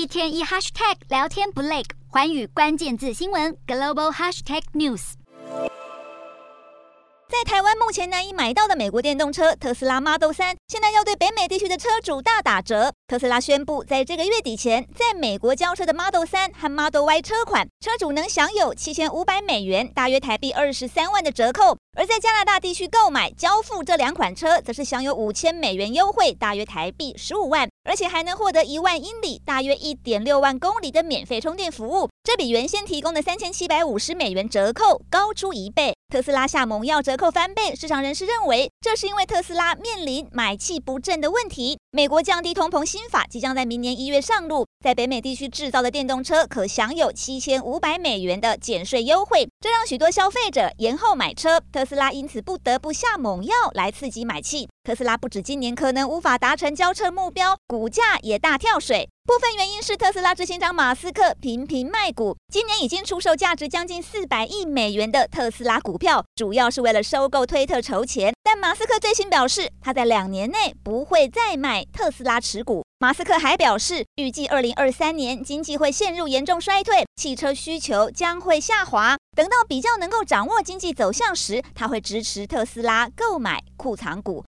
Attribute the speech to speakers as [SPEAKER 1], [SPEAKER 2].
[SPEAKER 1] 一天一 hashtag 聊天不累，寰宇关键字新闻 global hashtag news。
[SPEAKER 2] 在台湾目前难以买到的美国电动车特斯拉 Model 3，现在要对北美地区的车主大打折。特斯拉宣布，在这个月底前，在美国交车的 Model 3和 Model Y 车款，车主能享有七千五百美元（大约台币二十三万）的折扣；而在加拿大地区购买交付这两款车，则是享有五千美元优惠（大约台币十五万），而且还能获得一万英里（大约一点六万公里）的免费充电服务，这比原先提供的三千七百五十美元折扣高出一倍。特斯拉下猛药，折扣翻倍。市场人士认为，这是因为特斯拉面临买气不振的问题。美国降低通膨新法即将在明年一月上路，在北美地区制造的电动车可享有七千五百美元的减税优惠，这让许多消费者延后买车。特斯拉因此不得不下猛药来刺激买气。特斯拉不止今年可能无法达成交车目标，股价也大跳水。部分原因是特斯拉执行长马斯克频频卖股，今年已经出售价值将近四百亿美元的特斯拉股票，主要是为了收购推特筹钱。但马斯克最新表示，他在两年内不会再卖特斯拉持股。马斯克还表示，预计二零二三年经济会陷入严重衰退，汽车需求将会下滑。等到比较能够掌握经济走向时，他会支持特斯拉购买库藏股。